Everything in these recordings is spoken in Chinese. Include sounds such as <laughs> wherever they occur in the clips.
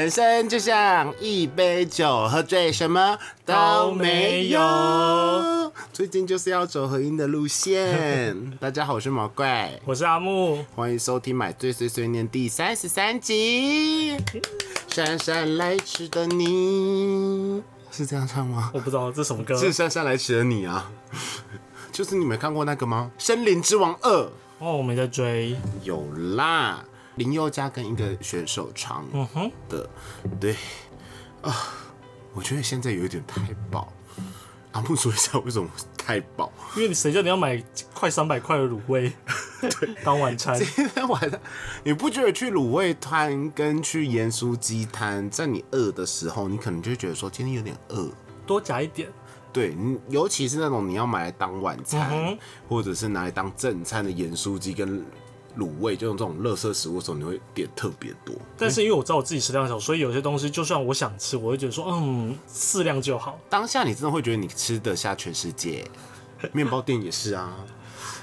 人生就像一杯酒，喝醉什么都没有。最近就是要走合音的路线。<laughs> 大家好，我是毛怪，我是阿木，欢迎收听《买醉碎碎念》第三十三集。姗姗来迟的你，是这样唱吗？我不知道这什么歌，是姗姗来迟的你啊。就是你没看过那个吗？《森林之王二》哦，我没在追，有啦。林宥嘉跟一个选手唱的，对啊，我觉得现在有一点太饱。阿木说一下为什么太饱？因为你谁叫你要买快三百块的卤味，<laughs> 对，当晚餐。今天晚上你不觉得去卤味摊跟去盐酥鸡摊，在你饿的时候，你可能就觉得说今天有点饿，多夹一点。对，你尤其是那种你要买来当晚餐，或者是拿来当正餐的盐酥鸡跟。卤味就用这种垃圾食物的时候，你会点特别多。但是因为我知道我自己食量小，所以有些东西就算我想吃，我会觉得说，嗯，适量就好。当下你真的会觉得你吃得下全世界。<laughs> 面包店也是啊，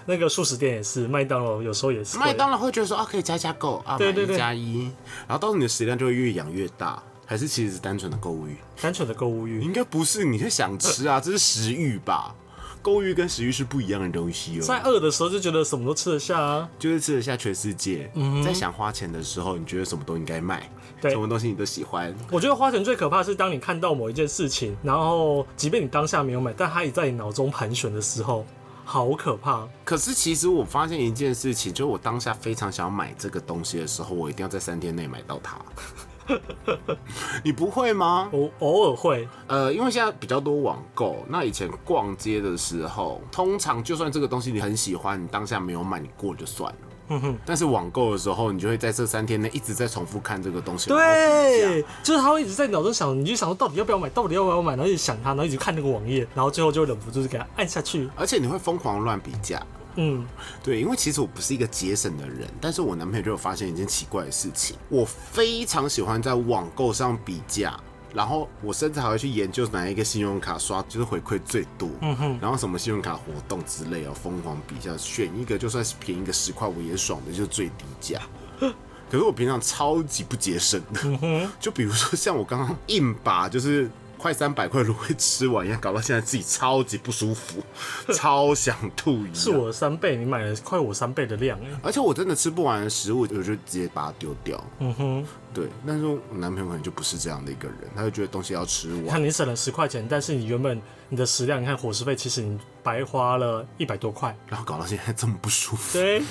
那个素食店也是，麦当劳有时候也是。麦当劳会觉得说啊，可以加加购啊，买一加一，然后到时候你的食量就会越养越大。还是其实是单纯的购物欲？单纯的购物欲？应该不是，你是想吃啊，这是食欲吧？购欲跟食欲是不一样的东西哦。在饿的时候就觉得什么都吃得下啊，就是吃得下全世界。在想花钱的时候，你觉得什么都应该买，什么东西你都喜欢。我觉得花钱最可怕是当你看到某一件事情，然后即便你当下没有买，但它也在你脑中盘旋的时候，好可怕。可是其实我发现一件事情，就是我当下非常想要买这个东西的时候，我一定要在三天内买到它。<laughs> 你不会吗？我偶尔会，呃，因为现在比较多网购。那以前逛街的时候，通常就算这个东西你很喜欢，你当下没有买，你过就算了。嗯哼。但是网购的时候，你就会在这三天内一直在重复看这个东西。对，就是他会一直在脑中想，你就想说到底要不要买，到底要不要买，然后一直想他，然后一直看那个网页，然后最后就忍不住就给他按下去。而且你会疯狂乱比价。嗯，对，因为其实我不是一个节省的人，但是我男朋友就有发现一件奇怪的事情，我非常喜欢在网购上比价，然后我甚至还会去研究哪一个信用卡刷就是回馈最多，嗯哼，然后什么信用卡活动之类哦疯狂比较，选一个就算是便宜个十块我也爽的，就是最低价。<laughs> 可是我平常超级不节省的，就比如说像我刚刚硬把就是。快三百块芦荟吃完一样，搞到现在自己超级不舒服，超想吐一样。<laughs> 是我的三倍，你买了快我三倍的量哎！而且我真的吃不完的食物，我就直接把它丢掉。嗯哼，对。但是我男朋友可能就不是这样的一个人，他就觉得东西要吃完。看你省了十块钱，但是你原本你的食量，你看伙食费，其实你白花了一百多块，然后搞到现在这么不舒服。对，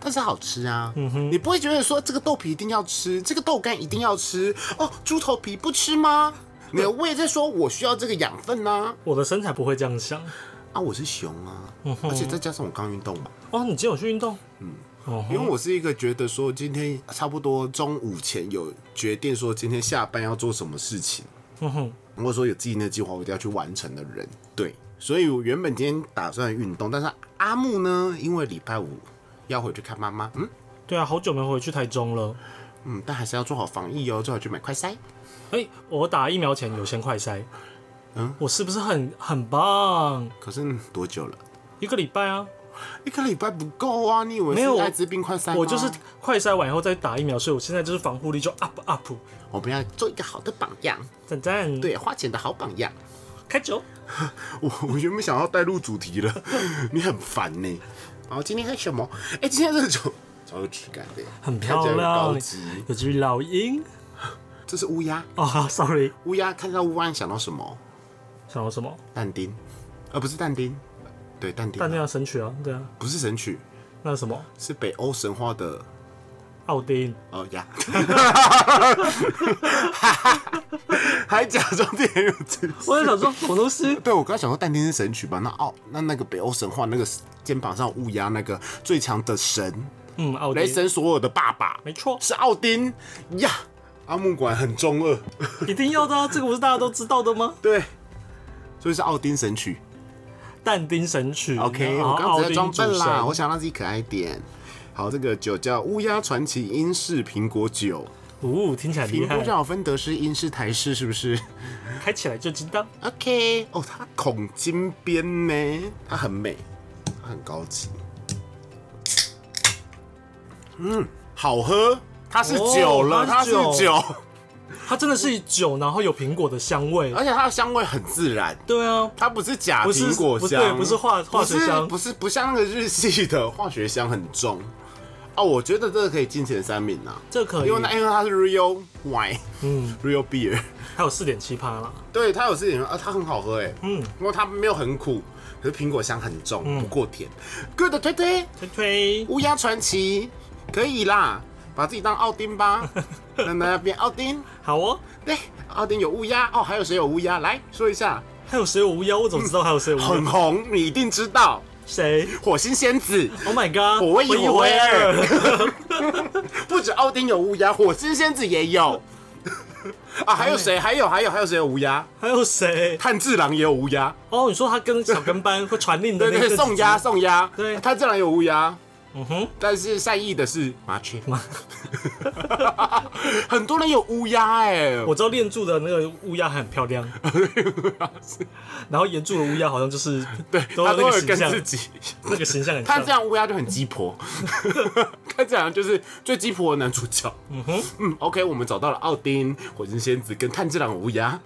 但是好吃啊。嗯哼，你不会觉得说这个豆皮一定要吃，这个豆干一定要吃哦？猪头皮不吃吗？你的胃在说，我需要这个养分呢。我的身材不会这样想啊，我是熊啊，而且再加上我刚运动嘛。哦，你今天有去运动？嗯，因为我是一个觉得说今天差不多中午前有决定说今天下班要做什么事情，或者说有自己的计划，我一定要去完成的人。对，所以我原本今天打算运动，但是阿木呢，因为礼拜五要回去看妈妈。嗯，对啊，好久没回去台中了。嗯，但还是要做好防疫哦，最好去买快筛。哎，我打疫苗前有先快筛，嗯，我是不是很很棒？可是多久了？一个礼拜啊，一个礼拜不够啊！你以为没有艾滋病快筛？我就是快筛完以后再打疫苗，所以我现在就是防护力就 up up。我们要做一个好的榜样，赞赞，对，花钱的好榜样。开酒，<laughs> 我我原本想要带入主题了，<laughs> 你很烦呢。好，今天喝什么？哎，今天这个酒超有质感的，很漂亮，有只老鹰。这是乌鸦。哦，sorry，乌鸦看到乌鸦想到什么？想到什么？但丁，而不是但丁，对，但丁，但丁要神曲啊，对啊，不是神曲，那是什么？是北欧神话的奥丁。哦呀，还假装自己很有知识。我在想说，我都是对我刚才想说但丁是神曲吧？那奥那那个北欧神话那个肩膀上乌鸦那个最强的神，嗯，奥雷神所有的爸爸，没错，是奥丁。呀。阿木馆很中二，一定要的啊！这个不是大家都知道的吗？<laughs> 对，所以是奥丁神曲，但丁神曲。OK，我刚才装笨啦，我想让自己可爱一点。好，这个酒叫乌鸦传奇英式苹果酒。哦，听起来厉害。苹果好分得是、英式、台式，是不是？开起来就知道。OK，哦，它孔金边呢，它很美，它很高级。嗯，好喝。它是酒了，它是酒，<laughs> 它真的是酒，然后有苹果的香味，而且它的香味很自然。对啊，它不是假不是苹果不对，香，不是化化学香，不是不像那个日系的 <laughs> 化学香很重。哦，我觉得这个可以进前三名啊，这可以。因为那因为它是 real wine，嗯，<laughs> real beer，还有四点七趴啦，对，它有四点啊，它很好喝哎，嗯，因为它没有很苦，可是苹果香很重，嗯。不过甜。Good 推推，推推，乌鸦传奇可以啦，把自己当奥丁吧，让大家变奥丁。好哦。对，奥丁有乌鸦哦，还有谁有乌鸦？来说一下，还有谁有乌鸦？我怎么知道还有谁有乌鸦？很红，你一定知道，谁火星仙子。？Oh my god！火威一火威二二，<laughs> 不止奥丁有乌鸦，火星仙子也有。<laughs> 啊，还有谁？还有还有还有谁有乌鸦？还有谁？炭治郎也有乌鸦。哦，你说他跟小跟班会传令的对对，那个送鸭送鸭。对炭治郎有乌鸦。嗯哼，但是善意的是麻雀吗，<laughs> 很多人有乌鸦哎，我知道练柱的那个乌鸦很漂亮，<laughs> 然后岩柱的乌鸦好像就是对，都他都有那个形象跟自，己，那个形象很他这像。样乌鸦就很鸡婆，<laughs> 看这样就是最鸡婆的男主角。嗯哼，嗯，OK，我们找到了奥丁、火神仙子跟炭治郎乌鸦。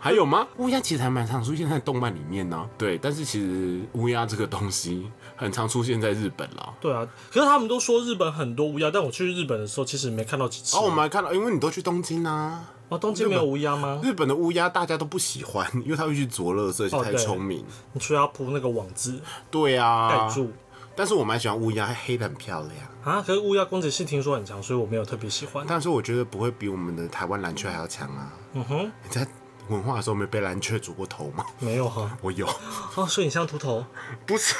还有吗？乌鸦其实还蛮常出现在动漫里面呢。对，但是其实乌鸦这个东西很常出现在日本啦。对啊，可是他们都说日本很多乌鸦，但我去日本的时候其实没看到几只。哦，我们还看到，因为你都去东京啊，哦，东京没有乌鸦吗？日本的乌鸦大家都不喜欢，<laughs> 因为它会去啄垃圾，而且太聪明。你需要铺那个网子对啊，盖住但是我蛮喜欢乌鸦，黑的很漂亮。啊。可是乌鸦攻击性听说很强，所以我没有特别喜欢。但是我觉得不会比我们的台湾蓝雀还要强啊。嗯哼，你在文化的时候没被蓝雀煮过头吗？没有哈。我有，哦，所以你像秃头。不是，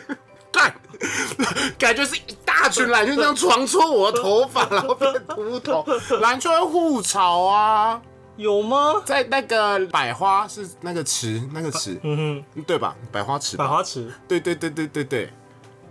<laughs> 干，<laughs> 感觉是一大群蓝雀这样床戳我的头发，然后变秃头。<laughs> 蓝雀会互吵啊，有吗？在那个百花是那个池，那个池，嗯哼对吧？百花池，百花池。对对对对对对，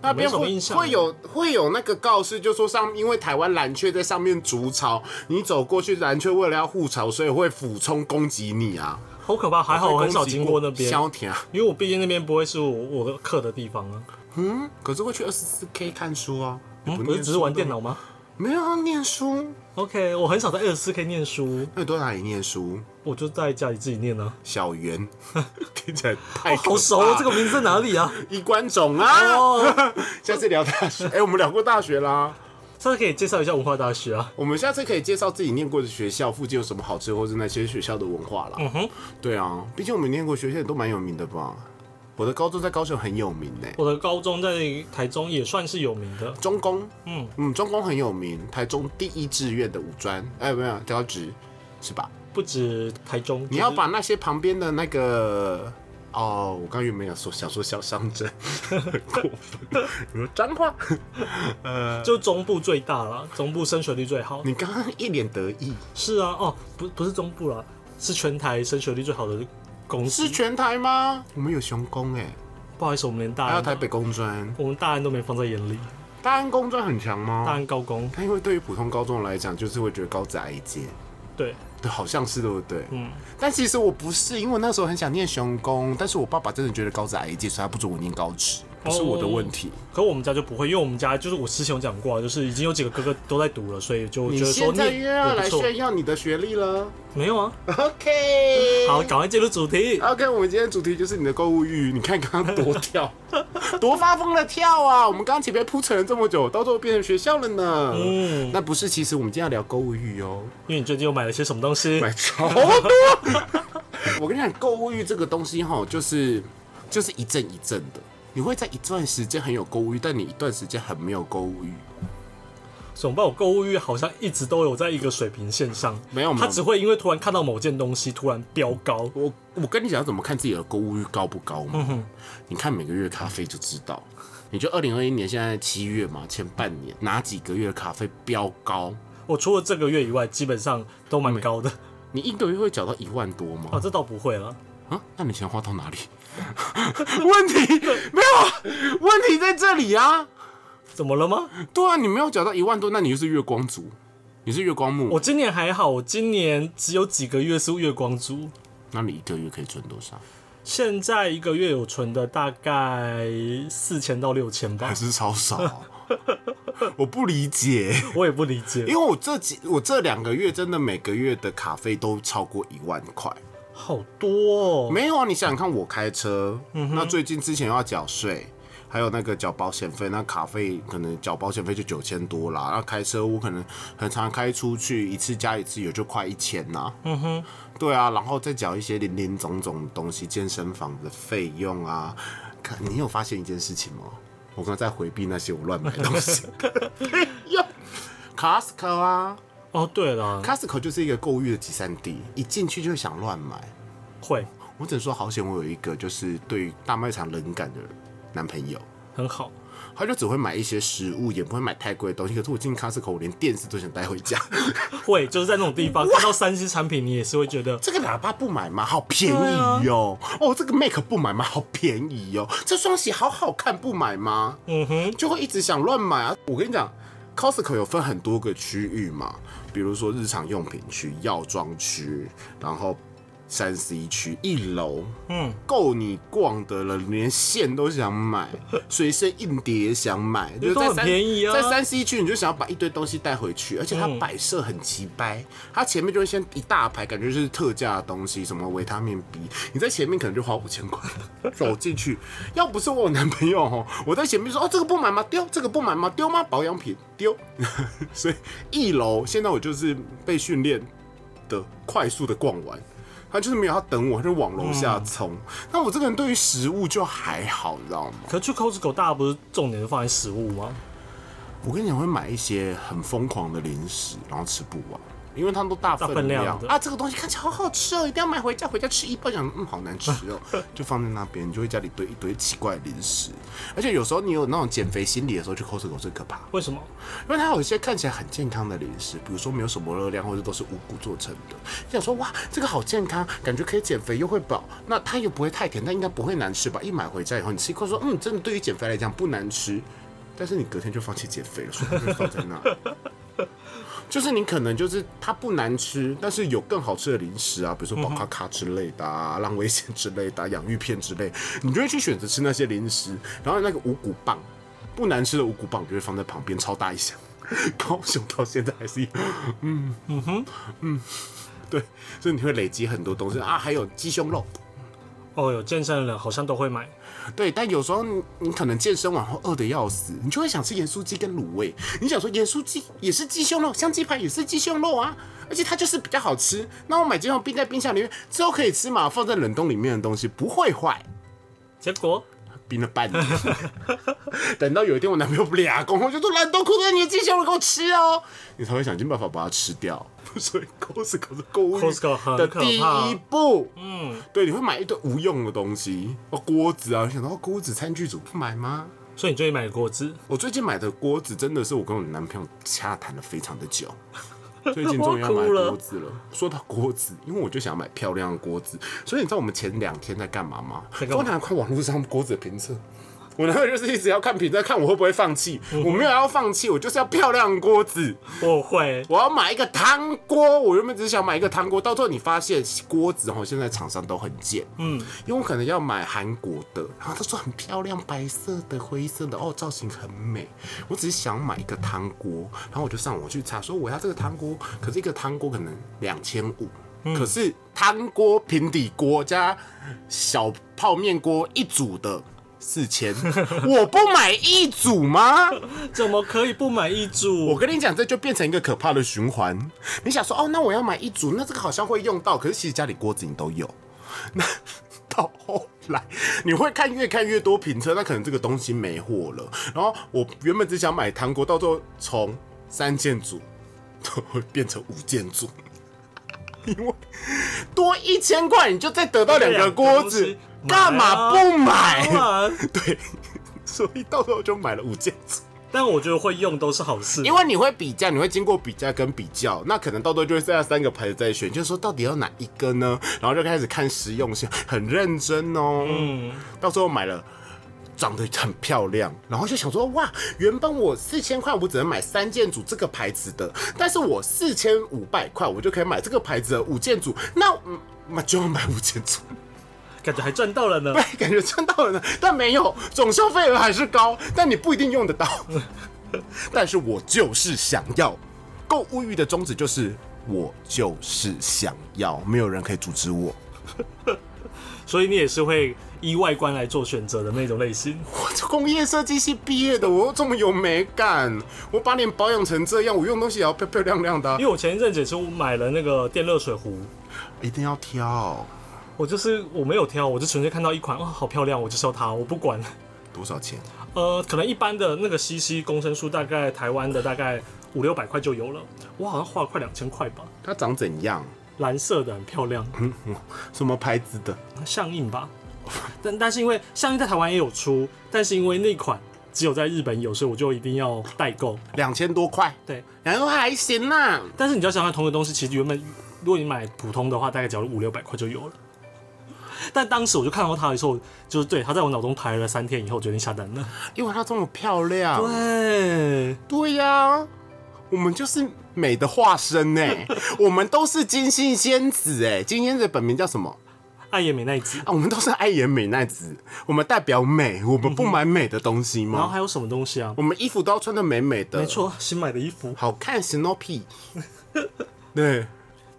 那边会会有会有那个告示，就说上因为台湾蓝雀在上面筑巢，你走过去，蓝雀为了要护巢，所以会俯冲攻击你啊。好可怕！还好我很少经过那边，萧条，因为我毕竟那边不会是我我的课的地方啊。嗯，可是会去二十四 K 看书啊。你嗯，不不是只是玩？电脑吗没有啊，念书。？OK，我很少在二十四 K 念书，那你都在哪里念书？我就在家里自己念呢、小圆，<laughs> 听起来太哦，好熟哦，这个名字在哪里啊？衣冠冢啊。哦，<laughs> 下次聊大学，哎、我们聊过大学啦。下次可以介绍一下文化大学啊。我们下次可以介绍自己念过的学校附近有什么好吃，或是那些学校的文化啦。嗯哼，对啊，毕竟我们念过学校也都蛮有名的吧。我的高中在高雄很有名呢、我的高中在台中也算是有名的。中工，嗯嗯，中工很有名，台中第一志愿的五专，哎、没有高职是吧？不止台中，你要把那些旁边的那个。哦，我刚原本想说想说小乡镇，很 <laughs> 过分。你说脏话？<laughs> 呃就中部最大了，中部升学率最好。你刚刚一脸得意，是啊，哦，不不是中部啦，是全台升学率最好的公司是。全台吗？我们有雄工哎，不好意思，我们连大安还有台北工专，我们大安都没放在眼里。大安工专很强吗？大安高工，他因为对于普通高中来讲，就是会觉得高职矮一阶，对，对，好像是对不对？嗯，但其实我不是，因为我那时候很想念雄工，但是我爸爸真的觉得高职矮一阶，所以他不准我念高职，不是我的问题。可我们家就不会，因为我们家就是我之前有讲过啊，就是已经有几个哥哥都在读了，所以就你觉得说现在念又要来错。炫耀你的学历了没有啊，？OK，好，赶快进入主题。OK，我们今天主题就是你的购物欲。你看刚刚多跳，<laughs> 多发疯的跳啊！我们刚刚前面铺陈了这么久，到最后变成学校了呢。嗯，那不是，其实我们今天要聊购物欲哦，因为你最近又买了些什么东西？买超多。<laughs> 我跟你讲，购物欲这个东西哈，就是就是一阵一阵的。你会在一段时间很有购物欲，但你一段时间很没有购物欲。怎么办？我购物欲好像一直都有在一个水平线上，没有没有它只会因为突然看到某件东西突然飙高。我我跟你讲，怎么看自己的购物欲高不高嘛？你看每个月咖啡就知道。你就二零二一年现在七月嘛，前半年哪几个月咖啡飙高？我除了这个月以外，基本上都蛮高的。你一个月会缴到一万多吗？啊，这倒不会了。啊，那你钱花到哪里？问题没有，问题在这里啊。怎么了吗？对啊，你没有缴到一万多，那你就是月光族，你是月光木。我今年还好，我今年只有几个月是月光族。那你一个月可以存多少？现在一个月有存的大概四千到六千吧还。是超少、我不理解，<laughs> 我也不理解，因为我这几我这两个月真的每个月的卡费都超过一万块，好多哦。没有啊，你想想看，我开车，那最近之前要缴税。还有那个缴保险费，那卡费可能缴保险费就九千多啦。那开车我可能很常开出去，一次加一次也就快一千呐。嗯哼，对啊，然后再缴一些零零总总的东西，健身房的费用啊。看，你有发现一件事情吗？我刚刚在回避那些我乱买的东西。<laughs> 哟，Costco 啊。哦，对了，Costco 就是一个购物的集散地，一进去就会想乱买。会，我只能说好险，我有一个就是对大卖场冷感的人。男朋友很好，他就只会买一些食物，也不会买太贵的东西。可是我进 Costco，我连电视都想带回家。会，就是在那种地方看到三 C 产品，你也是会觉得这个喇叭不买吗？好便宜哟！哦，这个 Make 不买吗？好便宜哟！这双鞋好好看，不买吗？嗯哼，就会一直想乱买啊！我跟你讲，Costco 有分很多个区域嘛，比如说日常用品区、药妆区，然后。三十一区一楼，嗯，够你逛的了，连线都想买，<laughs> 随身硬碟也想买，就都很便宜啊。在三十一区，你就想要把一堆东西带回去，而且它摆设很奇掰，它前面就会先一大排，感觉是特价的东西，什么维他命 B，你在前面可能就花五千块走进去。要不是我有男朋友哦，我在前面说哦，这个不买吗？丢，这个不买吗？丢吗？保养品丢。所以一楼现在我就是被训练的快速的逛完。他就是没有要等我，他就往楼下冲。那我这个人对于食物就还好，你知道吗？可去 Costco 大家不是重点是放在食物吗？我跟你讲，会买一些很疯狂的零食，然后吃不完。因为他们都大分量啊，这个东西看起来好好吃哦，一定要买回家，回家吃一包，讲嗯好难吃哦，<laughs> 就放在那边，你就会家里堆一堆奇怪的零食。而且有时候你有那种减肥心理的时候，去 Costco 最可怕。为什么？因为它有一些看起来很健康的零食，比如说没有什么热量，或者都是五谷做成的。你想说哇，这个好健康，感觉可以减肥又会饱，那它又不会太甜，但应该不会难吃吧？一买回家以后，你吃一口说嗯，真的对于减肥来讲不难吃，但是你隔天就放弃减肥了，所以就放在那。就是你可能就是它不难吃，但是有更好吃的零食啊，比如说宝卡卡之类的啊，浪味仙之类的，养芋片之类，你就会去选择吃那些零食。然后那个五谷棒，不难吃的五谷棒就会放在旁边，超大一箱。高雄到现在还是，嗯嗯哼嗯，对，所以你会累积很多东西啊，还有鸡胸肉。哦，有健身的人好像都会买。对，但有时候你可能健身完后饿的要死，你就会想吃盐酥鸡跟卤味。你想说盐酥鸡也是鸡胸肉，香鸡排也是鸡胸肉啊，而且它就是比较好吃。那我买鸡胸冰在冰箱里面之后可以吃嘛？放在冷冻里面的东西不会坏。结果。冰了半年，<laughs> 等到有一天我男朋友不俩公，我就说冷冻库的你的鸡胸肉给我吃哦，你才会想尽办法把它吃掉。<laughs> 所以 Costco 是购物的第一步，嗯，对，你会买一堆无用的东西，哦，锅子啊，想到锅子、餐具组不买吗？所以你最近买的锅子？我最近买的锅子真的是我跟我男朋友洽谈了非常的久。<laughs> 最近终于要买锅子了。说到锅子，因为我就想买漂亮的锅子，所以你知道我们前两天在干嘛吗？我拿看网络上锅子的评测。我男朋友就是一直要看评测，看我会不会放弃。我没有要放弃，我就是要漂亮锅子。我会，我要买一个汤锅。我原本只是想买一个汤锅，到最后你发现锅子哦，现在厂商都很贱。嗯，因为我可能要买韩国的，然后他说很漂亮，白色的、灰色的，哦，造型很美。我只是想买一个汤锅，然后我就上网去查，说我要这个汤锅，可是一个汤锅可能两千五，可是汤锅平底锅加小泡面锅一组的。四千，<laughs> 我不买一组吗？<laughs> 怎么可以不买一组？我跟你讲，这就变成一个可怕的循环。你想说，哦，那我要买一组，那这个好像会用到，可是其实家里锅子你都有。<laughs> 那到后来，你会看越看越多评测，那可能这个东西没货了。然后我原本只想买糖果，到最后从三件组都会变成五件组，因为多一千块，你就再得到两个锅子。干嘛不买？<laughs> 对，<laughs> 所以到时候就买了五件。但我觉得会用都是好事，因为你会比价，你会经过比价跟比较，那可能到时候就会剩下三个牌子在选，就是说到底要哪一个呢？然后就开始看实用性，很认真哦。嗯，到时候买了，长得很漂亮，然后就想说哇，原本我四千块我只能买三件组这个牌子的，但是我四千五百块我就可以买这个牌子的五件组，那那就要买五件组。感觉还赚到了呢，对，感觉赚到了呢，但没有总消费额还是高，但你不一定用得到。<laughs> 但是我就是想要。购物欲的宗旨就是我就是想要，没有人可以阻止我。<laughs> 所以你也是会依外观来做选择的那种类型。我工业设计系毕业的，我又这么有美感，我把脸保养成这样，我用东西也要漂漂亮亮的。因为我前一阵子也是买了那个电热水壶，一定要挑。我就是我没有挑，我就纯粹看到一款，哇，好漂亮，我就要它，我不管多少钱。<laughs> 呃，可能一般的那个 CC 公升数，大概台湾的大概。五六百块就有了，我好像花了快两千块吧。它长怎样？蓝色的，很漂亮。<laughs> 什么牌子的？相印吧。但但是因为相印在台湾也有出，但是因为那款只有在日本有，所以我就一定要代购。两千多块，对，两千多还行啦。但是你要想想，同一个东西其实原本如果你买普通的话，大概只要五六百块就有了。但当时我就看到它的时候，就是对它在我脑中排了三天以后决定下单了，因为它这么漂亮。对，对呀。我们就是美的化身呢，我们都是金星仙子哎，金星仙子本名叫什么？爱颜美奈子啊，我们都是爱颜美奈子，我们代表美，我们不买美的东西吗？然后还有什么东西啊？我们衣服都要穿的美美的，没错，新买的衣服好看，Snoopy。<laughs> 对，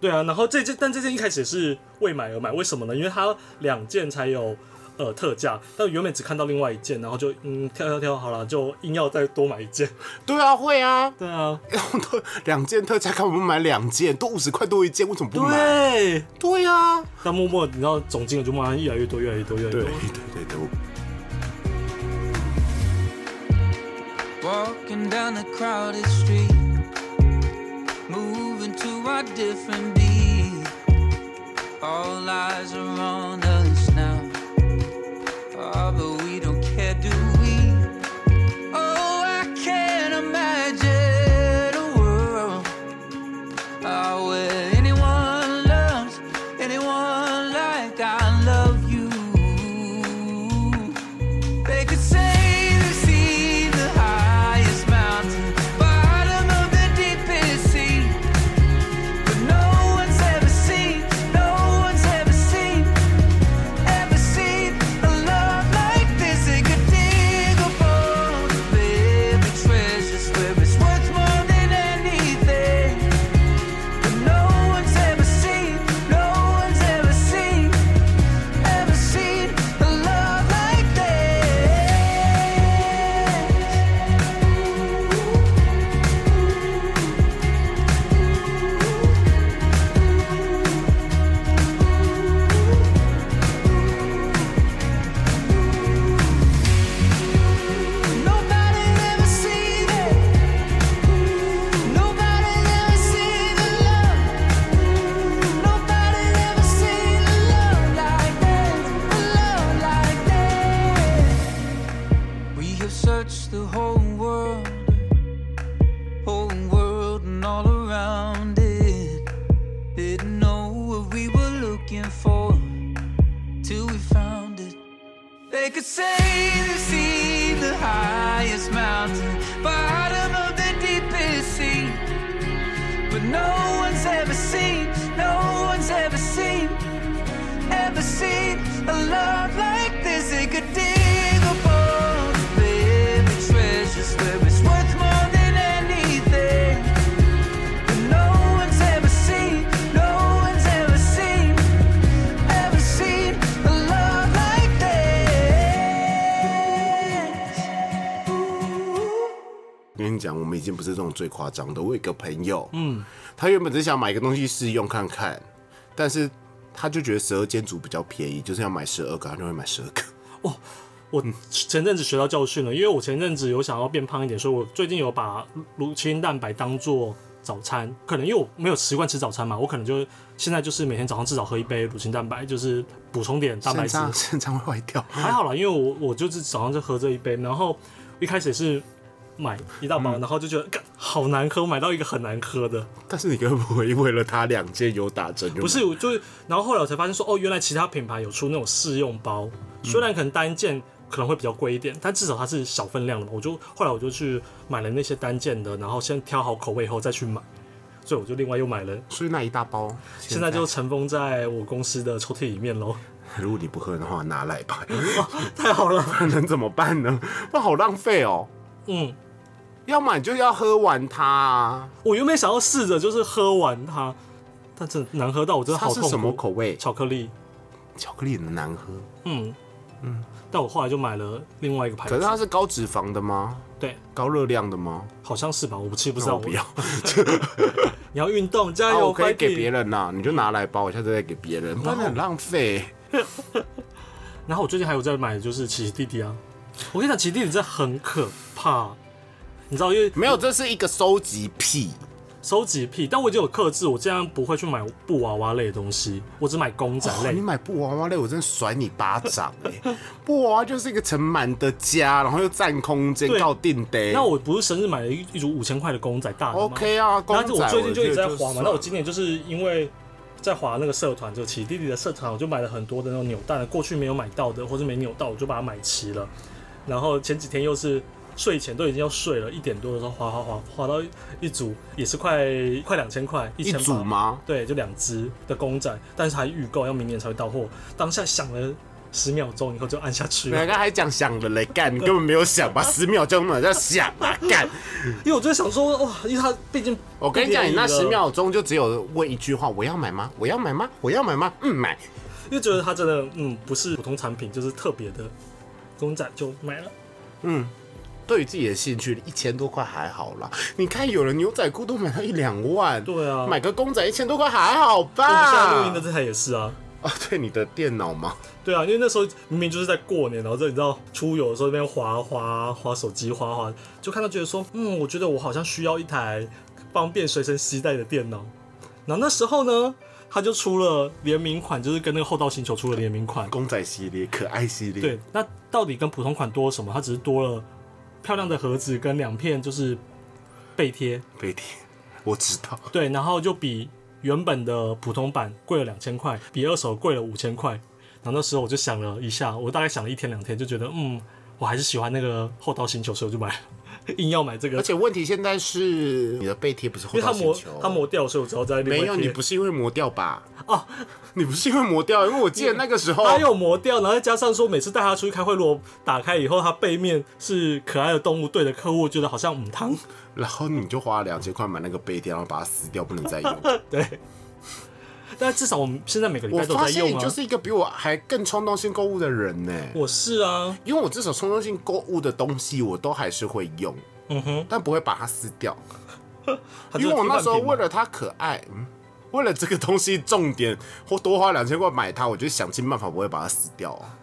对啊，然后这件，但这件一开始是为买而买，为什么呢？因为它两件才有。呃，特价，但原本只看到另外一件，然后就嗯挑挑挑好了，就硬要再多买一件。<laughs> 对啊，会啊，对啊，然后都两件特价，看我们买两件，多五十块多一件，为什么不买？对，对啊，但默默你知道总金额就慢慢越来越多，越来越多，越来越多。对对对。struck different beat. All eyes are on us now. 是这种最夸张的。我有一个朋友，嗯，他原本只想买一个东西试用看看，但是他就觉得十二间组比较便宜，就是要买十二个，他就会买十二个。哦，我前阵子学到教训了，因为我前阵子有想要变胖一点，所以我最近有把乳清蛋白当做早餐。可能因为我没有习惯吃早餐嘛，我可能就现在就是每天早上至少喝一杯乳清蛋白，就是补充点蛋白质。肾脏会坏掉？还好啦，因为我我就是早上就喝这一杯，然后一开始是。买一大包，然后就觉得好难喝，买到一个很难喝的。但是你该不会为了它两件有打折？不是，我就然后后来我才发现说，哦，原来其他品牌有出那种试用包，虽然可能单件可能会比较贵一点，但至少它是小分量的嘛。我就后来我就去买了那些单件的，然后先挑好口味以后再去买，所以我就另外又买了。所以那一大包现在就尘封在我公司的抽屉里面喽。如果你不喝的话，拿来吧。<laughs> 太好了，<laughs> 能怎么办呢？那好浪费哦。嗯。要么你就要喝完它啊。我原本想要试着就是喝完它，但真的难喝到我真的好痛苦。什么口味？巧克力。巧克力很难喝。嗯嗯。但我后来就买了另外一个牌子。可是它是高脂肪的吗？对。高热量的吗？好像是吧，我不其实不知道。不要。<laughs> 你要运动，加油！我可以给别人呐，你就拿来包，我下次再给别人，不然很浪费。<laughs> 然后我最近还有在买，就是奇奇弟弟啊。我跟你讲，奇弟弟真的很可怕，你知道，因为没有，这是一个收集癖。收集癖，但我已经有克制，我这样不会去买布娃娃类的东西，我只买公仔类。你买布娃娃类，我真的甩你巴掌 <laughs> 哎！布娃娃就是一个盛满的家，然后又占空间，搞定的。那我不是生日买了一一组五千块的公仔大？OK 啊，公仔。我最近就一直在滑嘛。那我今年就是因为在滑那个社团，就奇弟弟的社团，我就买了很多的那种扭蛋，过去没有买到的或者没扭到，我就把它买齐了。然后前几天又是。睡前都已经要睡了，一点多的时候滑滑滑滑到一组也是快快两千块，一组吗？对，就两只的公仔，但是还预购要明年才会到货。当下想了十秒钟以后就按下去。刚刚还讲想的嘞，干，你根本没有想吧？十秒钟嘛，叫想啊，干。因为我就想说，哇，因为他毕竟我跟你讲，你那十秒钟就只有问一句话：我要买吗？我要买吗？我要买吗？嗯，买。因为觉得它真的，嗯，不是普通产品，就是特别的公仔，就买了。嗯。对于自己的兴趣，一千多块还好啦。你看，有人牛仔裤都买到一两万，对啊，买个公仔一千多块还好吧？我们现在录音的这台也是啊。啊，对，你的电脑吗？对啊，因为那时候明明就是在过年，然后这你知道出游的时候那边滑滑滑手机滑滑，就看到觉得说，嗯，我觉得我好像需要一台方便随身携带的电脑。然后那时候呢，他就出了联名款，就是跟那个厚道星球出了联名款公仔系列、可爱系列。对，那到底跟普通款多什么？它只是多了。漂亮的盒子跟两片就是背贴，背贴我知道。对，然后就比原本的普通版贵了两千块，比二手贵了五千块。然后那时候我就想了一下，我大概想了一天两天，就觉得嗯，我还是喜欢那个厚道星球，所以我就买了。<laughs> 硬要买这个，而且问题现在是你的背贴不是厚道星球，它磨掉，所以我只好在没有，你不是因为磨掉吧？哦，<laughs> 你不是因为磨掉，因为我记得那个时候它有磨掉，然后再加上说每次带它出去开会，如果打开以后它背面是可爱的动物，对着客户觉得好像母汤，然后你就花了两千块买那个背贴，然后把它撕掉，不能再用。<laughs> 对。但至少我们现在每个礼拜都在用啊。你就是一个比我还更冲动性购物的人呢。我是啊，因为我至少冲动性购物的东西我都还是会用，嗯哼，但不会把它撕掉。<laughs> 因为我那时候为了它可爱，嗯，为了这个东西重点或多花两千块买它，我就想尽办法不会把它撕掉啊。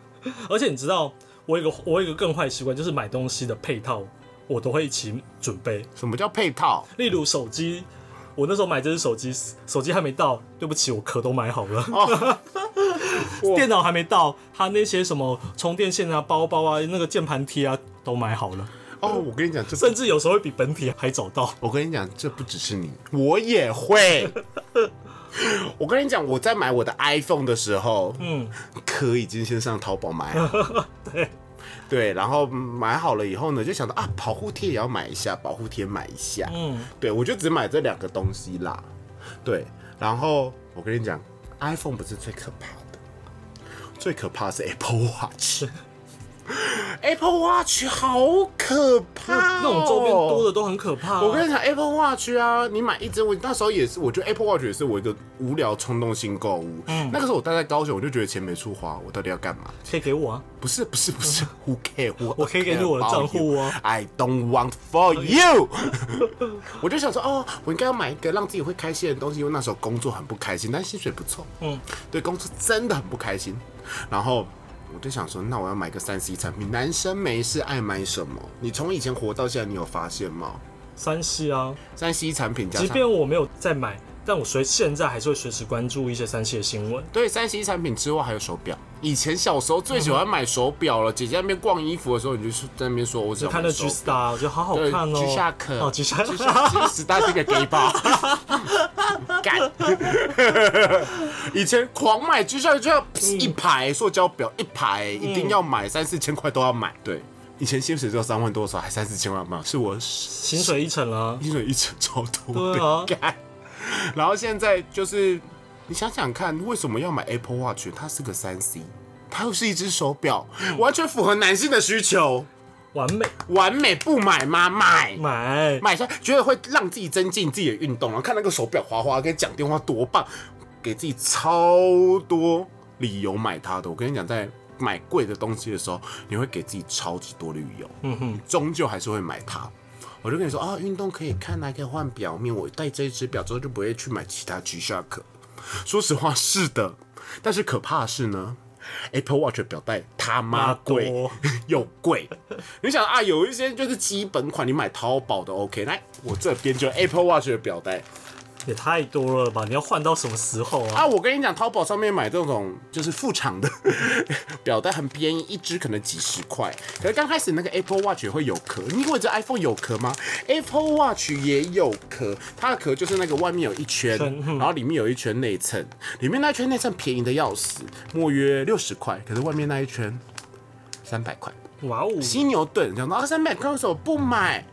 而且你知道，我有个我有一个更坏习惯，就是买东西的配套我都会一起准备。什么叫配套？例如手机。我那时候买这只手机，手机还没到，对不起，我壳都买好了。<laughs> 电脑还没到，他那些什么充电线啊、包包啊、那个键盘贴啊都买好了。哦，我跟你讲，甚至有时候会比本体还早到。我跟你讲，这不只是你，我也会。<laughs> 我跟你讲，我在买我的 iPhone 的时候，嗯，壳已经先上淘宝买了。<laughs> 对。对，然后买好了以后呢，就想到啊，保护贴也要买一下，保护贴买一下。嗯，对，我就只买这两个东西啦。对，然后我跟你讲，iPhone 不是最可怕的，最可怕是 Apple Watch。Apple Watch 好可怕，那种周边多的都很可怕。我跟你讲，Apple Watch 啊，你买一只，我那时候也是，我觉得 Apple Watch 也是我一个无聊冲动性购物。嗯，那个时候我待在高雄，我就觉得钱没处花，我到底要干嘛？可以给我啊？不是不是不是，<laughs> Who care？我可以给你我的账户啊。I don't want for you。<laughs> 我就想说，哦，我应该要买一个让自己会开心的东西，因为那时候工作很不开心，但薪水不错。嗯，对，工作真的很不开心，然后。我就想说，那我要买个三 C 产品。男生没事爱买什么？你从以前活到现在，你有发现吗？三 C 啊，三 C 产品。即便我没有在买。但我随现在还是会随时关注一些三 C 的新闻。对，三 C 产品之外还有手表。以前小时候最喜欢买手表了。姐姐那边逛衣服的时候，你就在那边说：“我只看到 G Star，我觉得好好看哦。”G Shock，哦，G Shock，G Star 是个 gay 包。干。以前狂买 G Shock，就要一排塑胶表，一排一定要买，三四千块都要买。对，以前薪水只有三万多少，还三四千万吗？是我薪水一层了，薪水一层超多。对啊。然后现在就是，你想想看，为什么要买 Apple Watch？它是个三 C，它又是一只手表，完全符合男性的需求。完美，完美不买吗？买买买下，觉得会让自己增进自己的运动，然后看那个手表滑滑，跟讲电话多棒，给自己超多理由买它的。我跟你讲，在买贵的东西的时候，你会给自己超级多的理由，嗯哼，终究还是会买它。我就跟你说啊，运动可以看，还可以换表面。我戴这一只表之后，就不会去买其他 G Shock。说实话，是的，但是可怕的是呢。Apple Watch 表带他妈贵 <laughs> 又贵，你想啊，有一些就是基本款，你买淘宝的 OK。来，我这边就 Apple Watch 的表带。也太多了吧？你要换到什么时候啊？啊，我跟你讲，淘宝上面买这种就是副厂的 <laughs> 表带很便宜，一只可能几十块。可是刚开始那个 Apple Watch 也会有壳，你以为这 iPhone 有壳吗？Apple Watch 也有壳，它的壳就是那个外面有一圈，然后里面有一圈内衬，里面那一圈内衬便宜的要死，莫约六十块，可是外面那一圈三百块。哇哦！犀牛盾，讲到啊三百块为什么不买？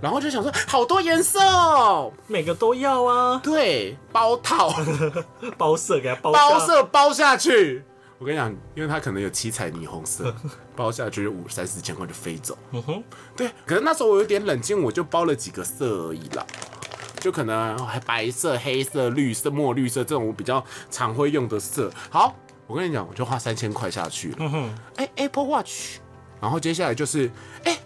然后就想说，好多颜色哦，每个都要啊。对，包套，<laughs> 包色给它包，包色包下去。我跟你讲，因为它可能有七彩霓虹色，包下去五三四千块就飞走。嗯哼，对。可是那时候我有点冷静，我就包了几个色而已啦，就可能还白色、黑色、绿色、墨绿色这种我比较常会用的色。好，我跟你讲，我就花三千块下去。嗯哼，哎，Apple Watch，然后接下来就是哎。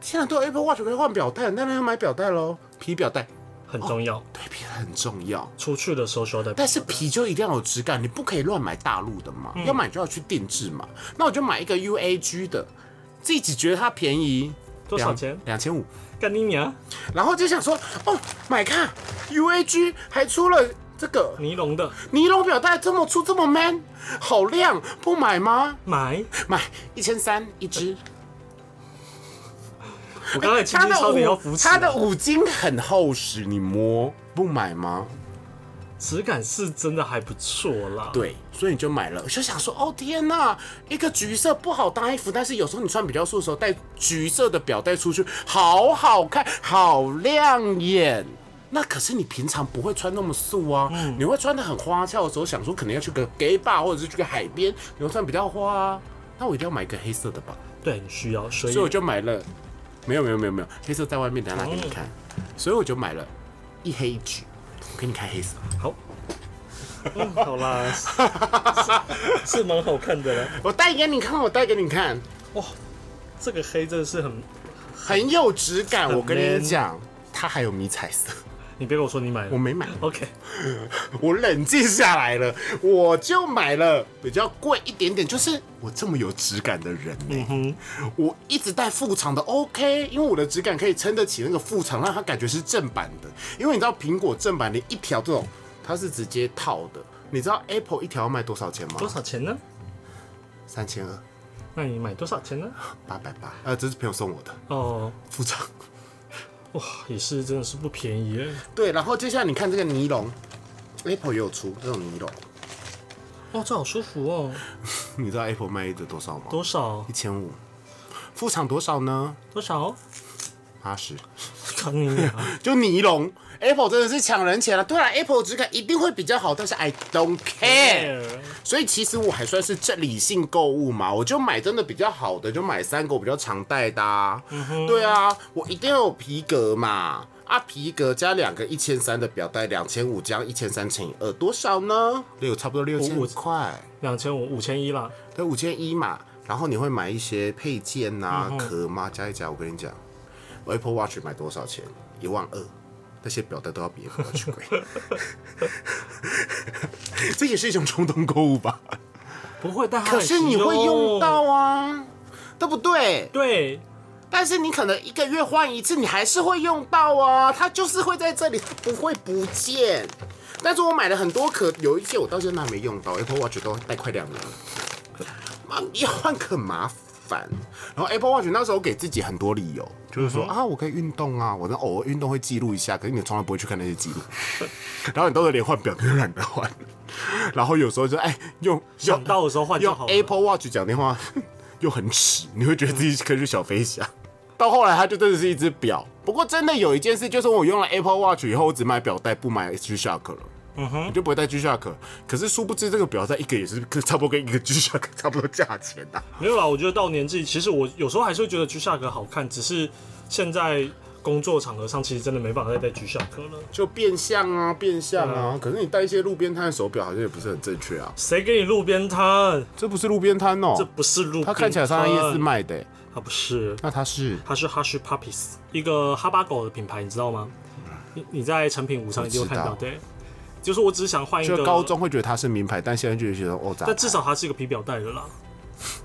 现在都 Apple Watch 可以换表带，那要买表带喽。皮表带很重要，对，皮很重要。出去的时候说的，但是皮就一定要有质感，你不可以乱买大陆的嘛，要买就要去定制嘛。那我就买一个 UAG 的，自己觉得它便宜，多少钱？两千五，干你娘！然后就想说，哦，买看 UAG 还出了这个尼龙的尼龙表带，这么粗这么 man，好亮，不买吗？买买一千三一只。我刚才他的五它的五金很厚实，你摸不买吗？质感是真的还不错啦。对，所以你就买了，就想说哦天哪，一个橘色不好搭衣服，但是有时候你穿比较素的时候戴橘色的表带出去，好好看，好亮眼。那可是你平常不会穿那么素啊，你会穿的很花俏的时候，想说可能要去个 gay bar 或者是去个海边，你会穿比较花。啊那我一定要买一个黑色的吧？对，你需要，所以我就买了。没有没有没有没有，黑色在外面，等下拿给你看。所以我就买了一黑一橘，我给你看黑色。好，<laughs> 好啦，是蛮好看的。我戴给你看，我戴给你看。哇，这个黑真的是很很有质感。我跟你讲，它还有迷彩色。你别跟我说你买了，我没买。OK，<laughs> 我冷静下来了，我就买了比较贵一点点，就是我这么有质感的人嗯哼。我一直戴副厂的 OK，因为我的质感可以撑得起那个副厂，让它感觉是正版的。因为你知道苹果正版的一条这种，它是直接套的。你知道 Apple 一条要卖多少钱吗？多少钱呢？三千二。那你买多少钱呢？八百八。呃，这是朋友送我的。哦，副厂。哇，也是真的是不便宜哎。对，然后接下来你看这个尼龙，Apple 也有出这种尼龙。哇，这好舒服哦。<laughs> 你知道 Apple 卖的多少吗？多少？一千五。副厂多少呢？多少？八十。坑你啊！<laughs> 就尼龙。Apple 真的是抢人钱了。对啊，Apple 质感一定会比较好，但是 I don't care。所以其实我还算是这理性购物嘛，我就买真的比较好的，就买三个我比较常戴的。对啊，我一定要有皮革嘛。啊，皮革加两个一千三的表带，两千五加一千三乘以二多少呢？六，差不多六千块。两千五，五千一啦。对，五千一嘛。然后你会买一些配件呐、壳吗？加一加，我跟你讲，Apple Watch 买多少钱？一万二。那些表带都要比 Apple Watch 贵，<laughs> 这也是一种冲动购物吧？不会，但可是你会用到啊，对不对？对，但是你可能一个月换一次，你还是会用到啊，它就是会在这里，它不会不见。但是我买了很多壳，有一些我到现在还没用到，Apple Watch 都戴快两年了，妈，要换可麻烦。然后 Apple Watch 那时候给自己很多理由，就是说啊，我可以运动啊，我的偶尔运动会记录一下，可是你从来不会去看那些记录。<laughs> 然后你到时候连换表都懒得换，然后有时候就哎用想到的时候换用。Apple Watch 讲电话又很迟，你会觉得自己可以去小飞侠。到后来它就真的是一只表。不过真的有一件事，就是我用了 Apple Watch 以后，我只买表带不买 H Shock 了。嗯哼，你就不会带 G Shock。可是殊不知这个表在一个也是差不多跟一个 G Shock <laughs> 差不多价钱呐。没有啦，我觉得到年纪，其实我有时候还是会觉得 G Shock 好看，只是现在。工作场合上其实真的没办法再戴 G Shock 了，就变相啊，变相啊。可是你戴一些路边摊的手表好像也不是很正确啊。谁给你路边摊？这不是路边摊哦，这不是路。它看起来像在夜市卖的。它不是。那它是？它是 Hush Puppies，一个哈巴狗的品牌，你知道吗？你你在成品五上一定会看到。对，就是我只是想换一个。就高中会觉得它是名牌，但现在就觉得哦，但至少它是一个皮表带的啦。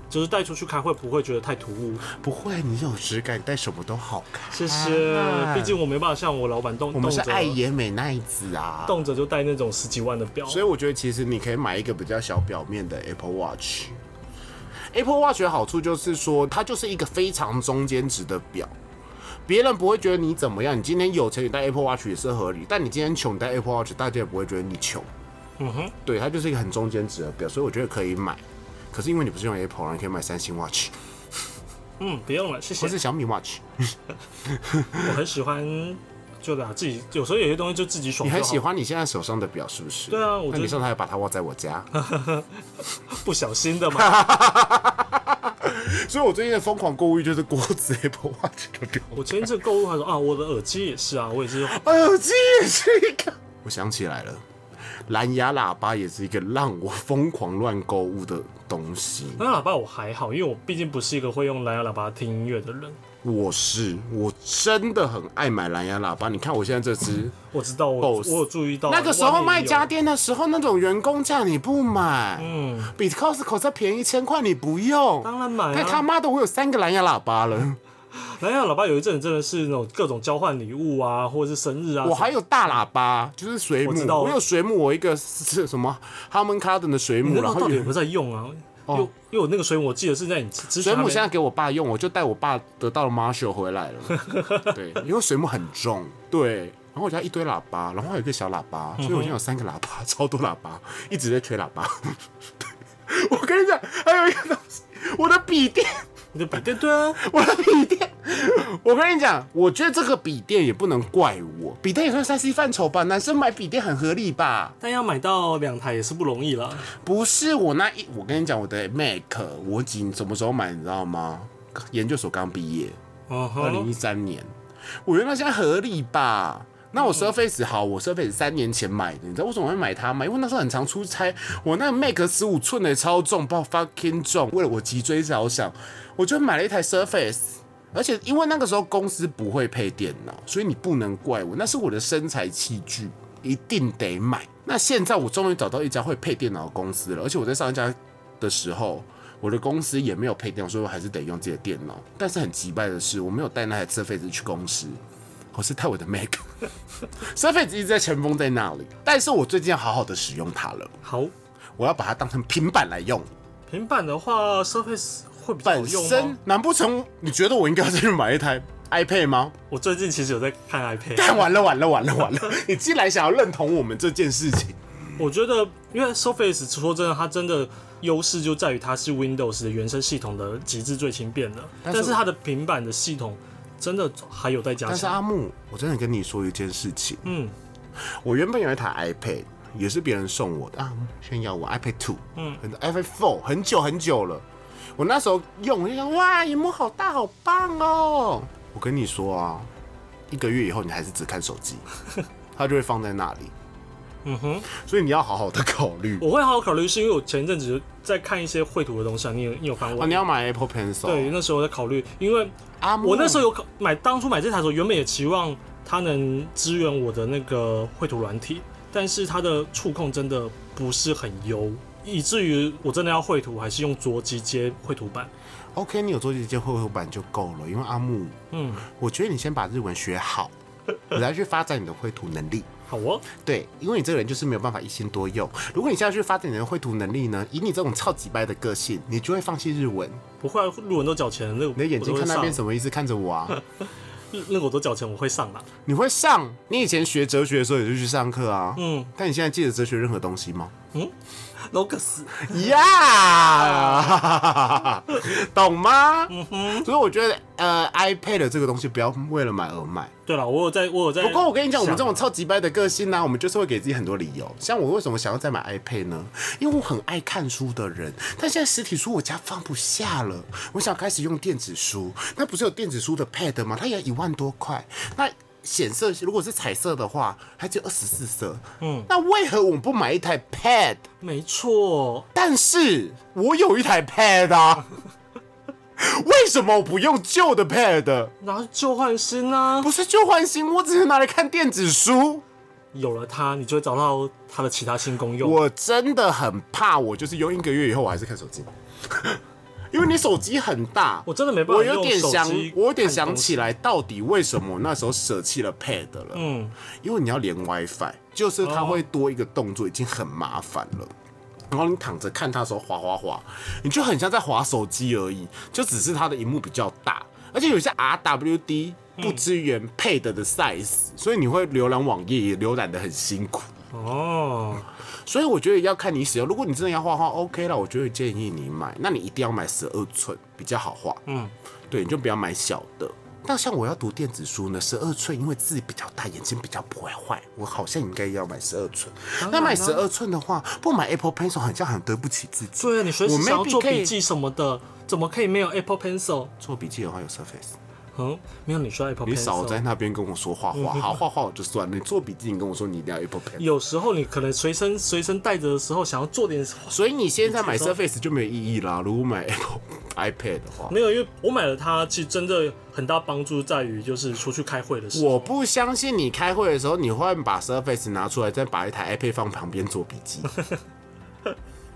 就是带出去开会不会觉得太突兀？不会，你有质感，带什么都好看。谢谢，毕竟我没办法像我老板动，我们是爱野美奈子啊，动辄就带那种十几万的表。所以我觉得其实你可以买一个比较小表面的 Apple Watch。Apple Watch 的好处就是说，它就是一个非常中间值的表，别人不会觉得你怎么样。你今天有钱，你戴 Apple Watch 也是合理；但你今天穷，你戴 Apple Watch，大家也不会觉得你穷。嗯哼，对，它就是一个很中间值的表，所以我觉得可以买。可是因为你不是用 Apple，你可以买三星 Watch。嗯，不用了，谢谢。或是小米 Watch。<laughs> 我很喜欢，就把自己有时候有些东西就自己爽。你很喜欢你现在手上的表是不是？对啊，我那你上次还把它握在我家。<laughs> 不小心的嘛。<laughs> 所以我最近的疯狂购物就是锅子 Apple Watch 的表。我前一次购物还说啊，我的耳机也是啊，我也是。耳机也是一个。我想起来了。蓝牙喇叭也是一个让我疯狂乱购物的东西。蓝牙喇叭我还好，因为我毕竟不是一个会用蓝牙喇叭听音乐的人。我是，我真的很爱买蓝牙喇叭。你看我现在这只，我知道，我我有注意到。那个时候卖家电的时候，那种员工价你不买，嗯，比 Costco 再便宜一千块你不用，当然买。那他妈的，我有三个蓝牙喇叭了。蓝牙喇叭有一阵真的是那种各种交换礼物啊，或者是生日啊。我还有大喇叭，就是水母。我有水母，我一个是什么 Harman Kardon 的水母，然后有没有在用啊？因为因为我那个水母，我记得是在你水母现在给我爸用，我就带我爸得到了 Marshall 回来了。<laughs> 对，因为水母很重，对，然后我家一堆喇叭，然后还有一个小喇叭，所以我现在有三个喇叭，超多喇叭，一直在吹喇叭。<laughs> 我跟你讲，还有一个东西，我的笔电。你的笔电对啊，<laughs> 我的笔电。我跟你讲，我觉得这个笔电也不能怪我，笔电也算三 C 范畴吧。男生买笔电很合理吧？但要买到两台也是不容易了。不是我那一，我跟你讲，我的 Mac，我几什么时候买？你知道吗？研究所刚毕业，二零一三年。我觉得那现在合理吧？那我 Surface 好，我 Surface 三年前买的，你知道为什么会买它吗？因为那时候很常出差，我那 Mac 十五寸的超重，爆 fucking 重。为了我脊椎着想，我就买了一台 Surface。而且因为那个时候公司不会配电脑，所以你不能怪我，那是我的身材器具，一定得买。那现在我终于找到一家会配电脑的公司了，而且我在上一家的时候，我的公司也没有配电脑，所以我还是得用自己的电脑。但是很奇怪的是，我没有带那台 Surface 去公司。我是带我的 Mac，Surface <laughs> 一直在尘封在那里，但是我最近要好好的使用它了。好，我要把它当成平板来用。平板的话，Surface 会比较用吗？难不成你觉得我应该再去买一台 iPad 吗？我最近其实有在看 iPad。但完了完了完了完了！<laughs> 你既然想要认同我们这件事情，<laughs> 我觉得因为 Surface 说真的，它真的优势就在于它是 Windows 的原生系统的极致最轻便的，但是它的平板的系统。真的还有在加但是阿木，我真的跟你说一件事情。嗯，我原本有一台 iPad，也是别人送我的啊，炫耀我 iPad Two，嗯很，iPad Four，很久很久了。我那时候用，我就想哇，屏幕好大，好棒哦。我跟你说啊，一个月以后你还是只看手机，<laughs> 它就会放在那里。嗯哼，所以你要好好的考虑。我会好好考虑，是因为我前一阵子在看一些绘图的东西啊。你有你有翻过？啊，你要买 Apple Pencil？对，那时候我在考虑，因为啊，我那时候有考买，当初买这台的时候，原本也期望它能支援我的那个绘图软体，但是它的触控真的不是很优，以至于我真的要绘图，还是用桌机接绘图板。OK，你有桌机接绘图板就够了，因为阿木，嗯，我觉得你先把日文学好，<laughs> 你来去发展你的绘图能力。好哦，对，因为你这个人就是没有办法一心多用。如果你现在去发展你的绘图能力呢，以你这种超级掰的个性，你就会放弃日文。不会，日文都缴钱，那你的眼睛看那边什么意思？看着我啊，<laughs> 那我都缴钱，我会上啊。你会上？你以前学哲学的时候也就去上课啊。嗯，但你现在记得哲学任何东西吗？嗯，logos 呀，懂吗？嗯哼。所以我觉得呃，iPad 这个东西不要为了买而买。对了，我有在，我有在。不过我跟你讲，我们这种超级掰的个性呢，我们就是会给自己很多理由。像我为什么想要再买 iPad 呢？因为我很爱看书的人，但现在实体书我家放不下了，我想开始用电子书。那不是有电子书的 Pad 吗？它也要一万多块。那显色如果是彩色的话，它只有二十四色。嗯，那为何我们不买一台 Pad？没错，但是我有一台 Pad 啊。<laughs> 为什么我不用旧的 Pad？拿旧换新呢？不是旧换新，我只是拿来看电子书。有了它，你就会找到它的其他新功用。我真的很怕，我就是用一个月以后，我还是看手机。因为你手机很大，我真的没办法。我有点想，我有点想起来，到底为什么那时候舍弃了 Pad 了？嗯，因为你要连 WiFi，就是它会多一个动作，已经很麻烦了。然后你躺着看它的时候，滑滑滑，你就很像在滑手机而已，就只是它的荧幕比较大，而且有些 RWD 不支援 Pad 的 size，所以你会浏览网页也浏览的很辛苦。哦。所以我觉得要看你使用。如果你真的要画画，OK 了，我就会建议你买。那你一定要买十二寸比较好画。嗯，对，你就不要买小的。那像我要读电子书呢，十二寸，因为字比较大，眼睛比较不会坏，我好像应该要买十二寸。那买十二寸的话，不买 Apple Pencil 好像很对不起自己。对啊，你随时想要做笔记什么的，怎么可以没有 Apple Pencil？做笔记的话有 Surface。嗯，没有你说 Apple，你少在那边跟我说画画，好画画我就算了。你做笔记，你跟我说你一定要 Apple Pen。有时候你可能随身随身带着的时候，想要做点，所以你现在买 Surface 就没有意义啦。如果买 Apple iPad 的话，没有，因为我买了它，其实真的很大帮助在于就是出去开会的时候。我不相信你开会的时候你会把 Surface 拿出来，再把一台 iPad 放旁边做笔记。<laughs>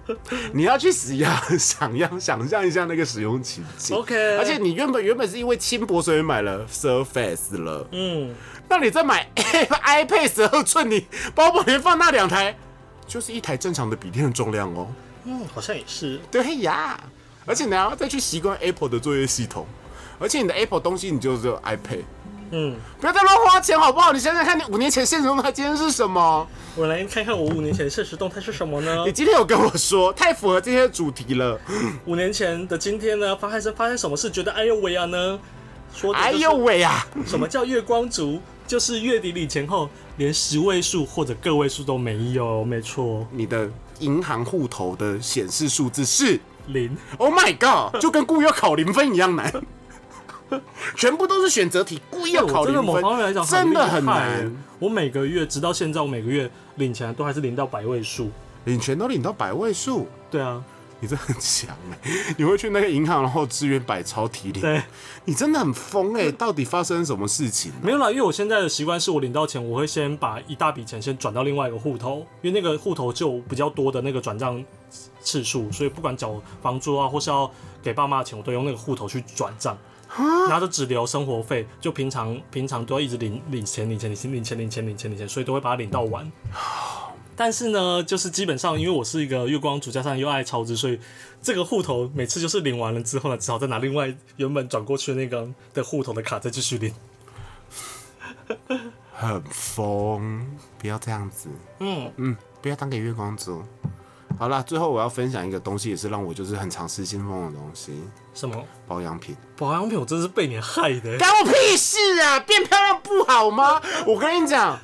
<laughs> 你要去使用，想要想象一下那个使用情景。OK，而且你原本原本是因为轻薄所以买了 Surface 了，嗯，那你再买 <laughs> iPad 十二寸，你包包里面放那两台，就是一台正常的笔电的重量哦。嗯，好像也是。对呀，而且你要再去习惯 Apple 的作业系统，而且你的 Apple 东西你就只有 iPad。嗯，不要再乱花钱好不好？你想想看，你五年前现实动态今天是什么？我来看看我五年前的现实动态是什么呢？你今天有跟我说，太符合今天的主题了。五年前的今天呢，发生发生什么事？觉得哎呦喂啊呢？说哎呦喂啊！什么叫月光族？就是月底里前后连十位数或者个位数都没有。没错，你的银行户头的显示数字是零。Oh my god！就跟故意要考零分一样难。<laughs> 全部都是选择题，故意要考零分。某方面来讲，真的很难。我每个月直到现在，我每个月领钱都还是领到百位数，领钱都领到百位数。对啊，你这很强哎！<laughs> 你会去那个银行，然后支援百超提领。对，你真的很疯哎！到底发生什么事情？没有啦，因为我现在的习惯是我领到钱，我会先把一大笔钱先转到另外一个户头，因为那个户头就比较多的那个转账次数，所以不管缴房租啊，或是要给爸妈的钱，我都用那个户头去转账。拿着只留生活费，就平常平常都要一直领领钱领钱领钱领钱领钱领钱领钱，所以都会把它领到完。但是呢，就是基本上因为我是一个月光族，加上又爱超支，所以这个户头每次就是领完了之后呢，只好再拿另外原本转过去的那个的户头的卡再继续领。很疯，不要这样子。嗯嗯，不要当给月光族。好了，最后我要分享一个东西，也是让我就是很常失心疯的东西。什么？保养品。保养品，我真是被你害的。干我屁事啊！变漂亮不好吗？<laughs> 我跟你讲，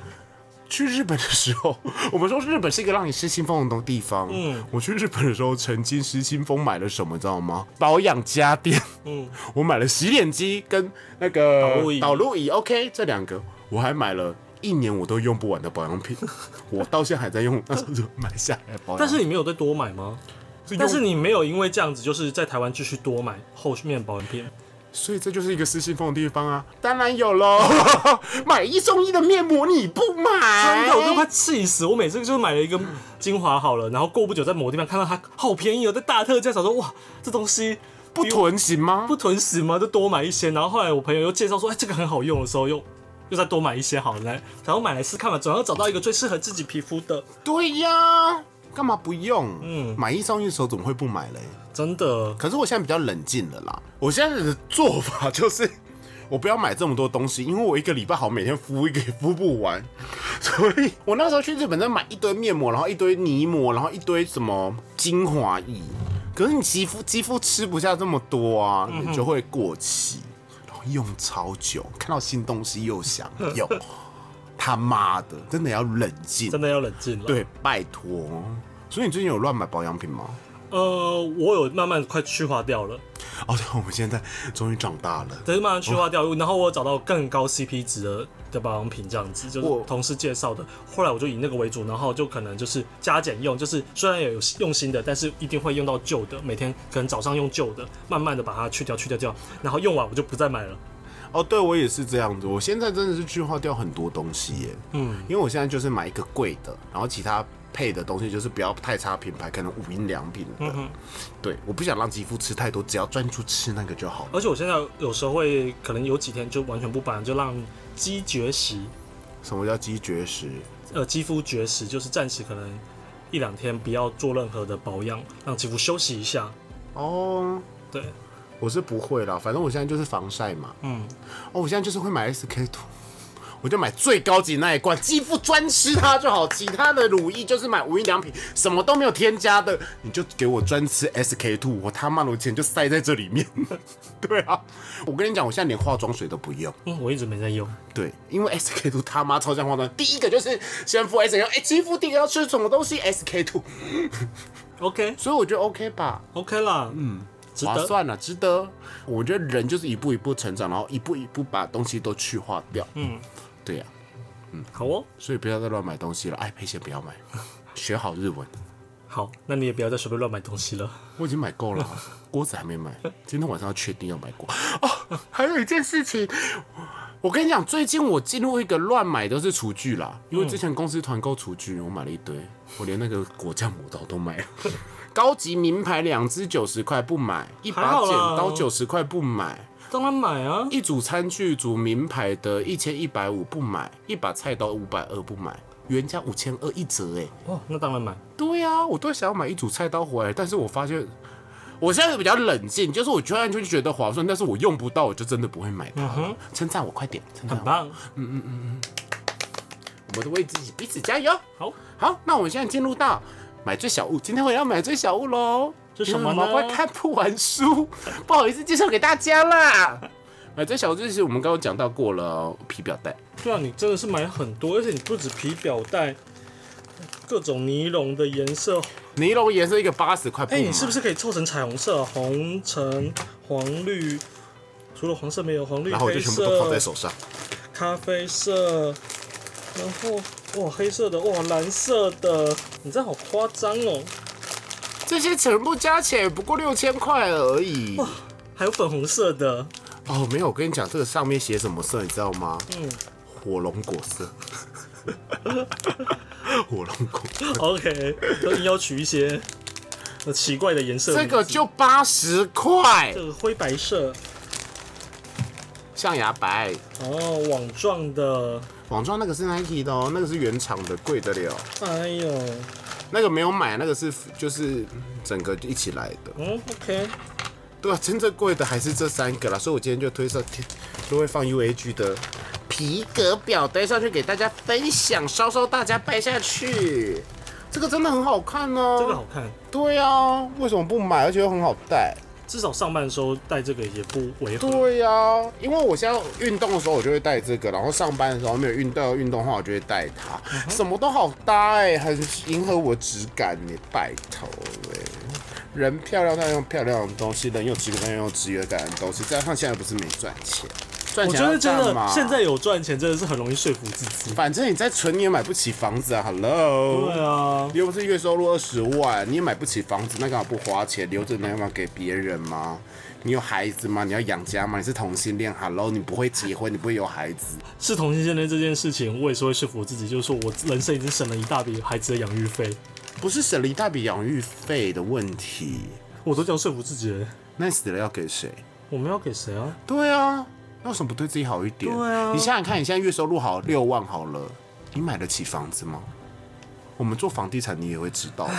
去日本的时候，我们说日本是一个让你失心疯的地方。嗯。我去日本的时候，曾经失心疯买了什么，知道吗？保养家电。嗯。我买了洗脸机跟那个导入仪，OK，这两个，我还买了。一年我都用不完的保养品，<laughs> 我到现在还在用，那时候就买下来保养。但是你没有再多买吗？但是你没有因为这样子，就是在台湾继续多买后面保养品，所以这就是一个失心疯的地方啊！当然有喽，<laughs> 买一送一的面膜你不买，真的我都快气死！我每次就是买了一个精华好了，然后过不久在某个地方看到它好便宜哦，在大特价，想说哇，这东西不囤行吗？不囤行吗？就多买一些。然后后来我朋友又介绍说，哎，这个很好用的时候又。又再多买一些好了，然后买来试看嘛，总要找到一个最适合自己皮肤的。对呀，干嘛不用？嗯，买一送一的时候怎么会不买嘞？真的。可是我现在比较冷静了啦，我现在的做法就是，<laughs> 我不要买这么多东西，因为我一个礼拜好每天敷一个也 <laughs> 敷不完，所以我那时候去日本在买一堆面膜，然后一堆泥膜，然后一堆什么精华液，可是你肌肤肌肤吃不下这么多啊，你就会过期。用超久，看到新东西又想用，<laughs> 他妈的，真的要冷静，真的要冷静了。对，拜托。所以你最近有乱买保养品吗？呃，我有慢慢快去化掉了。哦，对，我们现在终于长大了，对，慢慢去化掉。然后我找到更高 CP 值的的保养品，这样子就是同事介绍的。后来我就以那个为主，然后就可能就是加减用，就是虽然也有用新的，但是一定会用到旧的。每天可能早上用旧的，慢慢的把它去掉，去掉掉，然后用完我就不再买了。哦，对我也是这样子。我现在真的是去化掉很多东西耶。嗯，因为我现在就是买一个贵的，然后其他。配的东西就是不要太差品牌，可能无印良品的。嗯哼，对，我不想让肌肤吃太多，只要专注吃那个就好。而且我现在有时候会，可能有几天就完全不保就让肌绝食。什么叫肌绝食？呃，肌肤绝食就是暂时可能一两天不要做任何的保养，让肌肤休息一下。哦，对，我是不会啦，反正我现在就是防晒嘛。嗯，哦，我现在就是会买 SK two。我就买最高级那一罐，肌肤专吃它就好。其他的乳液就是买无印良品，什么都没有添加的，你就给我专吃 SK two，我他妈的钱就塞在这里面。<laughs> 对啊，我跟你讲，我现在连化妆水都不用。嗯，我一直没在用。对，因为 SK two 他妈超像化妆，第一个就是先敷 SK，哎，肌肤第一个要吃什么东西？SK two。OK，<laughs> 所以我觉得 OK 吧？OK 啦，嗯，划算了，值得。我觉得人就是一步一步成长，然后一步一步把东西都去化掉。嗯。对呀，嗯，好哦，所以不要再乱买东西了。哎，赔钱不要买，<laughs> 学好日文。好，那你也不要再随便乱买东西了。我已经买够了，锅子还没买，今天晚上要确定要买锅。哦，还有一件事情，我跟你讲，最近我进入一个乱买都是厨具啦，因为之前公司团购厨具，我买了一堆，我连那个果酱磨刀都买了。<laughs> 高级名牌两支九十块不买，一把剪刀九十块不买。当然买啊！一组餐具组名牌的，一千一百五不买；一把菜刀五百二不买，原价五千二一折哎！哦，那当然买。对呀，我都想要买一组菜刀回来，但是我发现我现在比较冷静，就是我居然就觉得划算，但是我用不到，我就真的不会买它。称赞我快点，很棒！嗯嗯嗯嗯，我们都为自己彼此加油。好，好，那我们现在进入到买最小物，今天我要买最小物喽。这什么呢？快看不完书，<laughs> 不好意思介绍给大家啦。买这小这些我们刚刚讲到过了，皮表带。对啊，你真的是买很多，而且你不止皮表带，各种尼龙的颜色。尼龙颜色一个八十块。哎，你是不是可以凑成彩虹色？红、橙、黄、绿，除了黄色没有黄绿。然后我就全部都套在手上。咖啡色，然后哇黑色的，哇蓝色的，你这好夸张哦。这些全部加起来不过六千块而已。哇，还有粉红色的哦，没有，我跟你讲，这个上面写什么色，你知道吗？嗯，火龙果色。<laughs> 火龙果。OK，都硬要取一些奇怪的颜色。这个就八十块。这个灰白色，象牙白。哦，网状的。网状那个是 Nike 的哦，那个是原厂的，贵得了。哎呦。那个没有买，那个是就是整个一起来的。嗯，OK。对啊，真正贵的还是这三个啦，所以我今天就推上，就会放 UAG 的皮革表带上去给大家分享，稍稍大家拜下去。这个真的很好看哦。这个好看。对啊，为什么不买？而且又很好戴。至少上班的时候戴这个也不违和。对呀，因为我现在运动的时候我就会戴这个，然后上班的时候没有运动运动的话我就会戴它，什么都好搭哎，很迎合我质感你拜托哎，人漂亮要用漂亮的东西，人有质感要用质感的东西，加上现在不是没赚钱。我觉得真的，现在有赚钱真的是很容易说服自己。反正你在存，你也买不起房子啊，Hello。对啊，又不是月收入二十万，你也买不起房子，那干嘛不花钱留着，那要给别人吗？你有孩子吗？你要养家吗？你是同性恋，Hello，你不会结婚，你不会有孩子。是同性恋这件事情，我也是会说服自己，就是说我人生已经省了一大笔孩子的养育费，不是省了一大笔养育费的问题，我都这样说服自己。那你死了要给谁？我们要给谁啊？对啊。那为什么不对自己好一点？对啊，你想想看，你现在月收入好六万好了，你买得起房子吗？我们做房地产，你也会知道，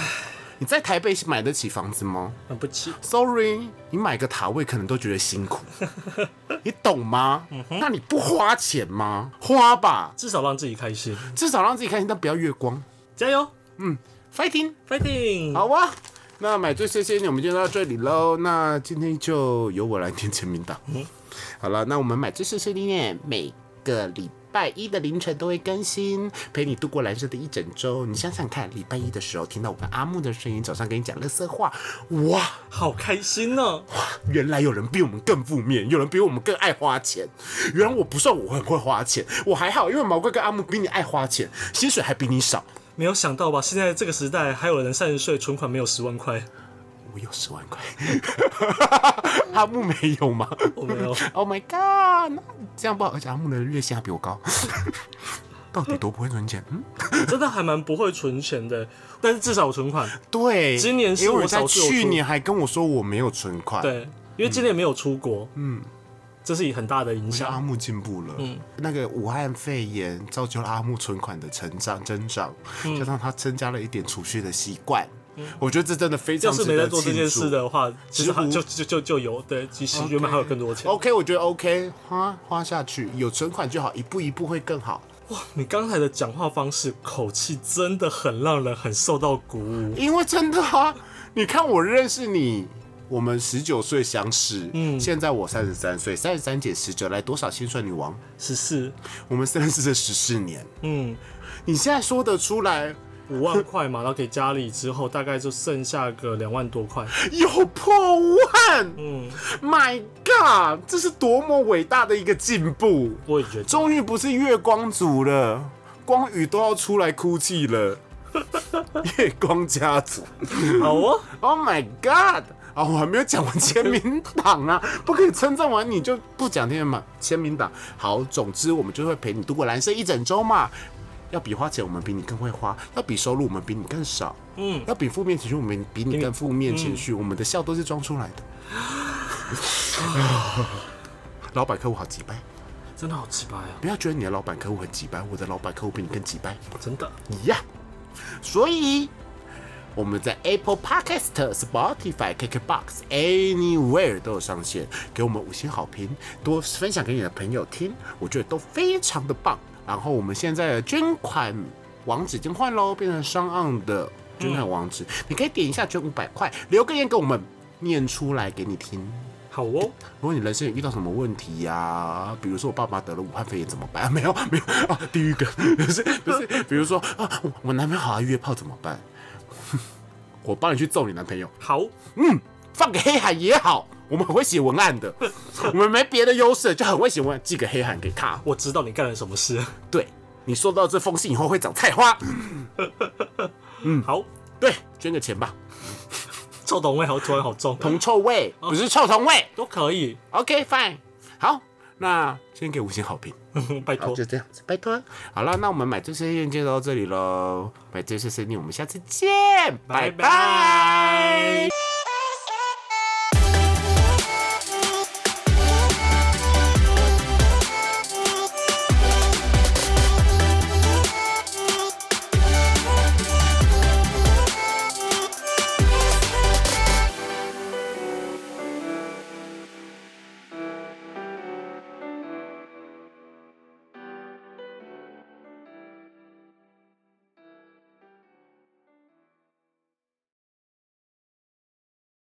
你在台北买得起房子吗？买不起。Sorry，你买个塔位可能都觉得辛苦，<laughs> 你懂吗？那你不花钱吗？花吧，至少让自己开心，至少让自己开心，但不要月光。加油，嗯，Fighting，Fighting，好啊。那买最谢谢你，我们就到这里喽。那今天就由我来填签名档。好了，那我们买最碎碎念，每个礼拜一的凌晨都会更新，陪你度过蓝色的一整周。你想想看，礼拜一的时候听到我跟阿木的声音，早上跟你讲乐色话，哇，好开心呢！哇，原来有人比我们更负面，有人比我们更爱花钱。原来我不算我很会花钱，我还好，因为毛怪跟阿木比你爱花钱，薪水还比你少。没有想到吧？现在这个时代，还有人三十岁存款没有十万块。我有十万块，<laughs> 阿木没有吗？我没有。Oh my god！这样不好，而且阿木的月薪还比我高。<laughs> 到底多不会存钱？嗯，真的还蛮不会存钱的，但是至少有存款。对，今年是我在去年还跟我说我没有存款。对，因为今年没有出国。嗯，这是很大的影响。阿木进步了。嗯，那个武汉肺炎造就了阿木存款的成长增长，加上他增加了一点储蓄的习惯。我觉得这真的非常。要是没在做这件事的话，其实就就就就有对，其实原本还有更多钱。OK，我觉得 OK，花花下去，有存款就好，一步一步会更好。哇，你刚才的讲话方式、口气真的很让人很受到鼓舞。因为真的啊，你看我认识你，我们十九岁相识，嗯，现在我三十三岁，三十三减十九来多少？心算女王十四，我们认识这十四年，嗯，你现在说得出来？五万块嘛，然后给家里之后，大概就剩下个两万多块，有破万。嗯，My God，这是多么伟大的一个进步！我也觉得，终于不是月光族了，光宇都要出来哭泣了。<laughs> 月光家族，好哦。Oh my God，啊，我还没有讲完签名档啊，<laughs> 不可以称赞完你就不讲天嘛？签名档好，总之我们就会陪你度过蓝色一整周嘛。要比花钱，我们比你更会花；要比收入，我们比你更少。嗯，要比负面情绪，我们比你更负面情绪。我们的笑都是装出来的。<laughs> 老板客户好几掰，真的好几掰啊！不要觉得你的老板客户很几掰，我的老板客户比你更几掰，真的一样。所以我们在 Apple Podcast、Spotify、KKBox、Anywhere 都有上线，给我们五星好评，多分享给你的朋友听，我觉得都非常的棒。然后我们现在的捐款网址已经换喽，变成商岸的捐款网址，你可以点一下捐五百块，留个言给我们念出来给你听。好哦，如果你人生遇到什么问题呀，比如说我爸爸得了武汉肺炎怎么办？没有没有啊，地狱梗不是不是，比如说啊，我男朋友好爱约炮怎么办？<laughs> 我帮你去揍你男朋友。好，嗯，放个黑海也好。我们很会写文案的，<laughs> 我们没别的优势，就很会写文案，寄个黑函给他。我知道你干了什么事。对，你收到这封信以后会长菜花。嗯，<laughs> 好，对，捐个钱吧。臭同味好，突然好重，铜臭味 <laughs> 不是臭同味都可以。OK，fine。好，那先给五星好评，拜托，就这样子，拜托。好了，那我们买这些链接到这里喽。买这些声音，我们下次见，拜拜。